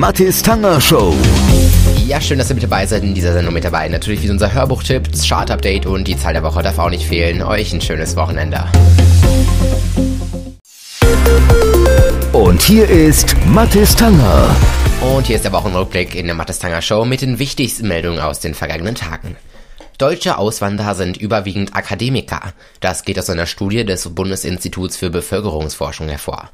Mathis Tanger Show. Ja, schön, dass ihr mit dabei seid in dieser Sendung mit dabei. Natürlich wie unser Hörbuchtipp, das Chart-Update und die Zahl der Woche darf auch nicht fehlen. Euch ein schönes Wochenende. Und hier ist Mathis Tanger. Und hier ist der Wochenrückblick in der Mathis Tanger Show mit den wichtigsten Meldungen aus den vergangenen Tagen. Deutsche Auswanderer sind überwiegend Akademiker. Das geht aus einer Studie des Bundesinstituts für Bevölkerungsforschung hervor.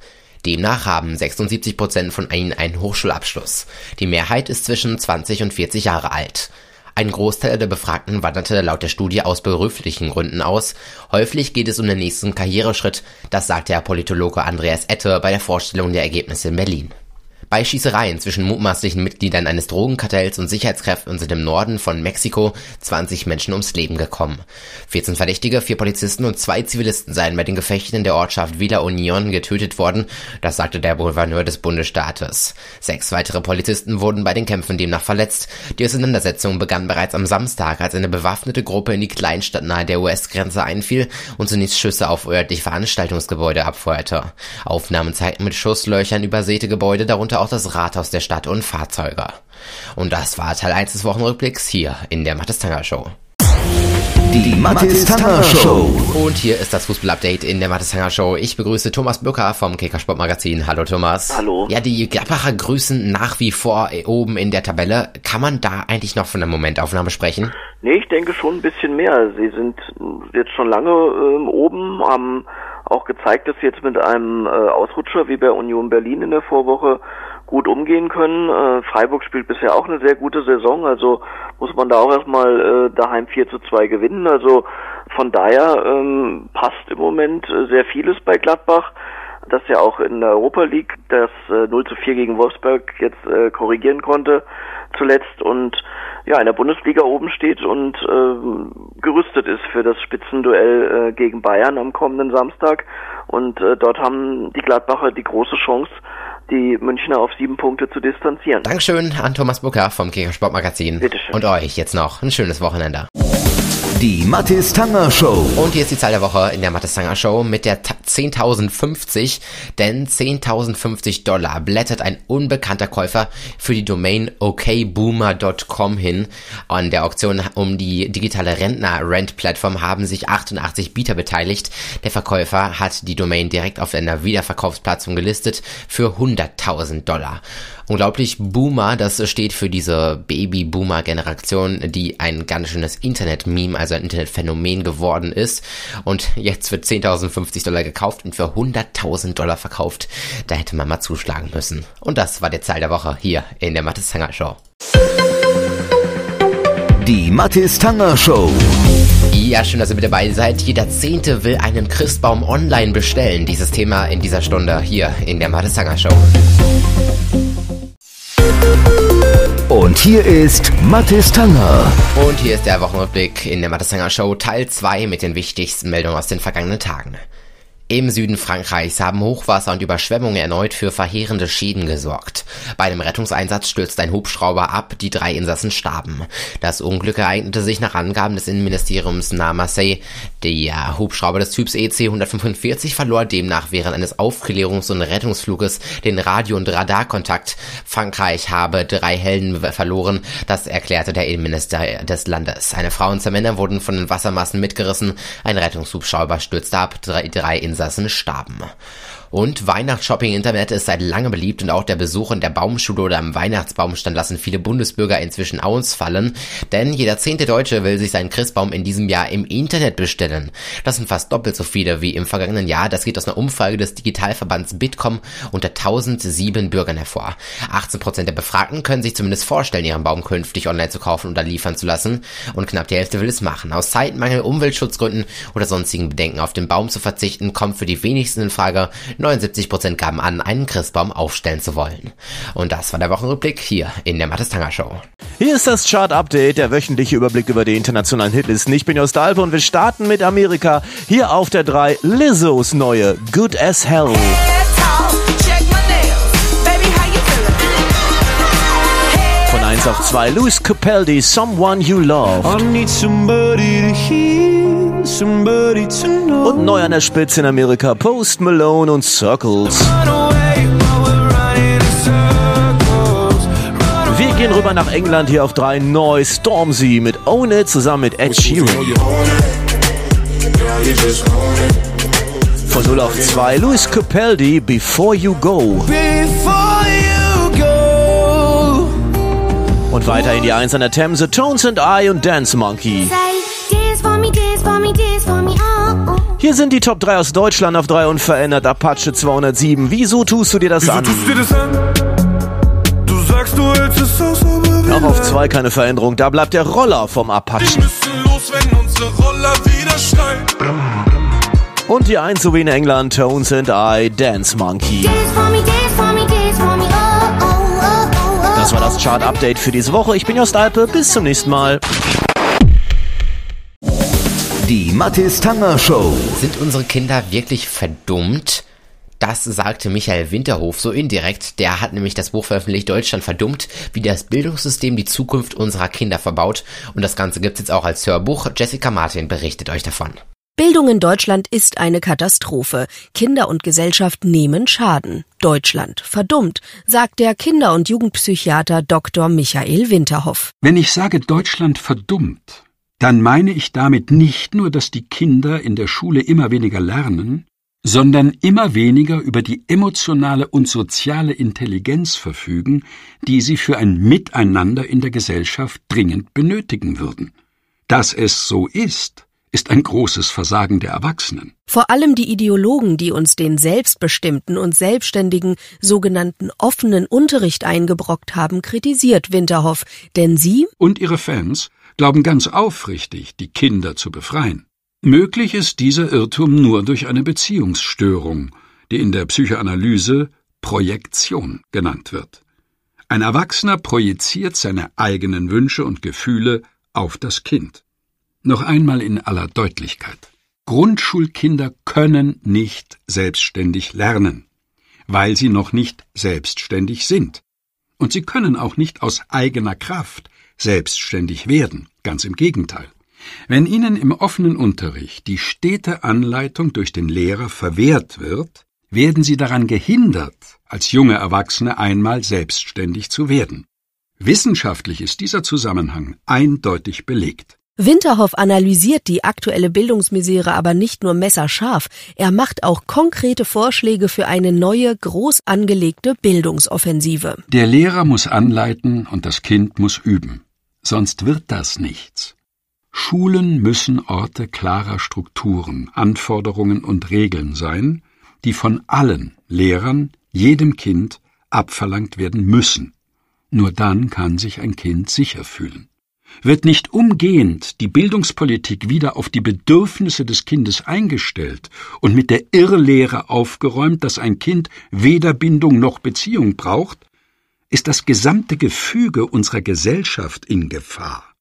Demnach haben 76 Prozent von ihnen einen Hochschulabschluss. Die Mehrheit ist zwischen 20 und 40 Jahre alt. Ein Großteil der Befragten wanderte laut der Studie aus beruflichen Gründen aus. Häufig geht es um den nächsten Karriereschritt, das sagte der Politologe Andreas Ette bei der Vorstellung der Ergebnisse in Berlin. Bei Schießereien zwischen mutmaßlichen Mitgliedern eines Drogenkartells und Sicherheitskräften sind im Norden von Mexiko 20 Menschen ums Leben gekommen. 14 Verdächtige, vier Polizisten und zwei Zivilisten seien bei den Gefechten in der Ortschaft Villa Union getötet worden, das sagte der Gouverneur des Bundesstaates. Sechs weitere Polizisten wurden bei den Kämpfen demnach verletzt. Die Auseinandersetzung begann bereits am Samstag, als eine bewaffnete Gruppe in die Kleinstadt nahe der US-Grenze einfiel und zunächst Schüsse auf örtliche Veranstaltungsgebäude abfeuerte. Aufnahmen zeigten mit Schusslöchern übersäte Gebäude, darunter auch das Rathaus der Stadt und Fahrzeuge. Und das war Teil 1 des Wochenrückblicks hier in der Mattes Tanger Show. Die Mathis Tanger Show. Und hier ist das Fußball-Update in der Mattes Tanger Show. Ich begrüße Thomas Böcker vom Kicker Magazin. Hallo Thomas. Hallo. Ja, die Gladbacher grüßen nach wie vor oben in der Tabelle. Kann man da eigentlich noch von einer Momentaufnahme sprechen? Nee, ich denke schon ein bisschen mehr. Sie sind jetzt schon lange ähm, oben, haben auch gezeigt, dass sie jetzt mit einem äh, Ausrutscher wie bei Union Berlin in der Vorwoche gut umgehen können. Äh, Freiburg spielt bisher auch eine sehr gute Saison, also muss man da auch erstmal äh, daheim 4 zu 2 gewinnen. Also von daher ähm, passt im Moment äh, sehr vieles bei Gladbach das ja auch in der Europa League das äh, 0 zu 4 gegen Wolfsburg jetzt äh, korrigieren konnte zuletzt und ja in der Bundesliga oben steht und äh, gerüstet ist für das Spitzenduell äh, gegen Bayern am kommenden Samstag und äh, dort haben die Gladbacher die große Chance die Münchner auf sieben Punkte zu distanzieren. Dankeschön an Thomas Bucker vom Kicker Sportmagazin. Bitteschön. Und euch jetzt noch ein schönes Wochenende. Die Mathis Tanger Show. Und hier ist die Zahl der Woche in der Mathis Tanger Show mit der 10.050, denn 10.050 Dollar blättert ein unbekannter Käufer für die Domain okboomer.com hin. An der Auktion um die digitale Rentner-Rent-Plattform haben sich 88 Bieter beteiligt. Der Verkäufer hat die Domain direkt auf einer Wiederverkaufsplattform gelistet für 100.000 Dollar. Unglaublich Boomer, das steht für diese Baby-Boomer-Generation, die ein ganz schönes Internet-Meme, also ein Internetphänomen geworden ist. Und jetzt wird 10.050 Dollar gekauft und für 100.000 Dollar verkauft. Da hätte man mal zuschlagen müssen. Und das war der Zahl der Woche hier in der Mathis Tanger Show. Die Mathis Tanger Show. Ja, schön, dass ihr mit dabei seid. Jeder Zehnte will einen Christbaum online bestellen. Dieses Thema in dieser Stunde hier in der Mathis Tanger Show. Und hier ist Mathis Tanger. Und hier ist der Wochenrückblick in der Mathis Tanger Show Teil 2 mit den wichtigsten Meldungen aus den vergangenen Tagen. Im Süden Frankreichs haben Hochwasser und Überschwemmungen erneut für verheerende Schäden gesorgt. Bei einem Rettungseinsatz stürzte ein Hubschrauber ab, die drei Insassen starben. Das Unglück ereignete sich nach Angaben des Innenministeriums nahe Marseille. Der Hubschrauber des Typs EC 145 verlor demnach während eines Aufklärungs- und Rettungsfluges den Radio- und Radarkontakt. Frankreich habe drei Helden verloren, das erklärte der Innenminister des Landes. Eine Frau und zwei Männer wurden von den Wassermassen mitgerissen, ein Rettungshubschrauber stürzte ab, drei, drei Insassen starben. Und Weihnachtsshopping-Internet ist seit langem beliebt und auch der Besuch in der Baumschule oder am Weihnachtsbaumstand lassen viele Bundesbürger inzwischen ausfallen, denn jeder zehnte Deutsche will sich seinen Christbaum in diesem Jahr im Internet bestellen. Das sind fast doppelt so viele wie im vergangenen Jahr. Das geht aus einer Umfrage des Digitalverbands Bitkom unter 1007 Bürgern hervor. 18% der Befragten können sich zumindest vorstellen, ihren Baum künftig online zu kaufen oder liefern zu lassen und knapp die Hälfte will es machen. Aus Zeitmangel, Umweltschutzgründen oder sonstigen Bedenken auf den Baum zu verzichten, kommt für die wenigsten in Frage. 79% gaben an, einen Christbaum aufstellen zu wollen. Und das war der Wochenrückblick hier in der Mattes Tanger Show. Hier ist das Chart Update, der wöchentliche Überblick über die internationalen Hitlisten. Ich bin Jost Alpe und wir starten mit Amerika. Hier auf der 3 Lizzos neue Good as Hell. Von 1 auf 2 Louis Capaldi, Someone You Loved. Und neu an der Spitze in Amerika Post Malone und Circles. gehen rüber nach England hier auf drei. Neu Stormzy mit Own It zusammen mit Ed Sheeran. Von 0 auf 2 Louis Capaldi Before You Go. Und weiter in die 1 an der Themse Tones and I und Dance Monkey. Hier sind die Top 3 aus Deutschland auf 3 unverändert Apache 207. Wieso tust du dir das Wieso an? tust du dir das an? Du sagst, du hältst es aus, aber Auch auf 2 keine Veränderung. Da bleibt der Roller vom wir Apachen. müssen los, wenn unsere Roller wieder schreien. Und die 1 sowie in England Tones and I Dance Monkey. Das war das Chart-Update für diese Woche. Ich bin Jost Alpe. Bis zum nächsten Mal. Die Mathis Tanger Show. Sind unsere Kinder wirklich verdummt? Das sagte Michael Winterhof so indirekt. Der hat nämlich das Buch veröffentlicht, Deutschland verdummt, wie das Bildungssystem die Zukunft unserer Kinder verbaut. Und das Ganze gibt's jetzt auch als Hörbuch. Jessica Martin berichtet euch davon. Bildung in Deutschland ist eine Katastrophe. Kinder und Gesellschaft nehmen Schaden. Deutschland verdummt, sagt der Kinder- und Jugendpsychiater Dr. Michael Winterhoff. Wenn ich sage Deutschland verdummt, dann meine ich damit nicht nur, dass die Kinder in der Schule immer weniger lernen, sondern immer weniger über die emotionale und soziale Intelligenz verfügen, die sie für ein Miteinander in der Gesellschaft dringend benötigen würden. Dass es so ist, ist ein großes Versagen der Erwachsenen. Vor allem die Ideologen, die uns den selbstbestimmten und selbstständigen sogenannten offenen Unterricht eingebrockt haben, kritisiert Winterhoff, denn sie Und ihre Fans glauben ganz aufrichtig, die Kinder zu befreien. Möglich ist dieser Irrtum nur durch eine Beziehungsstörung, die in der Psychoanalyse Projektion genannt wird. Ein Erwachsener projiziert seine eigenen Wünsche und Gefühle auf das Kind. Noch einmal in aller Deutlichkeit. Grundschulkinder können nicht selbstständig lernen, weil sie noch nicht selbstständig sind. Und sie können auch nicht aus eigener Kraft selbstständig werden, ganz im Gegenteil. Wenn ihnen im offenen Unterricht die stete Anleitung durch den Lehrer verwehrt wird, werden sie daran gehindert, als junge Erwachsene einmal selbstständig zu werden. Wissenschaftlich ist dieser Zusammenhang eindeutig belegt. Winterhoff analysiert die aktuelle Bildungsmisere aber nicht nur messerscharf, er macht auch konkrete Vorschläge für eine neue, groß angelegte Bildungsoffensive. Der Lehrer muss anleiten und das Kind muss üben. Sonst wird das nichts. Schulen müssen Orte klarer Strukturen, Anforderungen und Regeln sein, die von allen Lehrern, jedem Kind abverlangt werden müssen. Nur dann kann sich ein Kind sicher fühlen. Wird nicht umgehend die Bildungspolitik wieder auf die Bedürfnisse des Kindes eingestellt und mit der Irrlehre aufgeräumt, dass ein Kind weder Bindung noch Beziehung braucht, ist das gesamte Gefüge unserer Gesellschaft in Gefahr.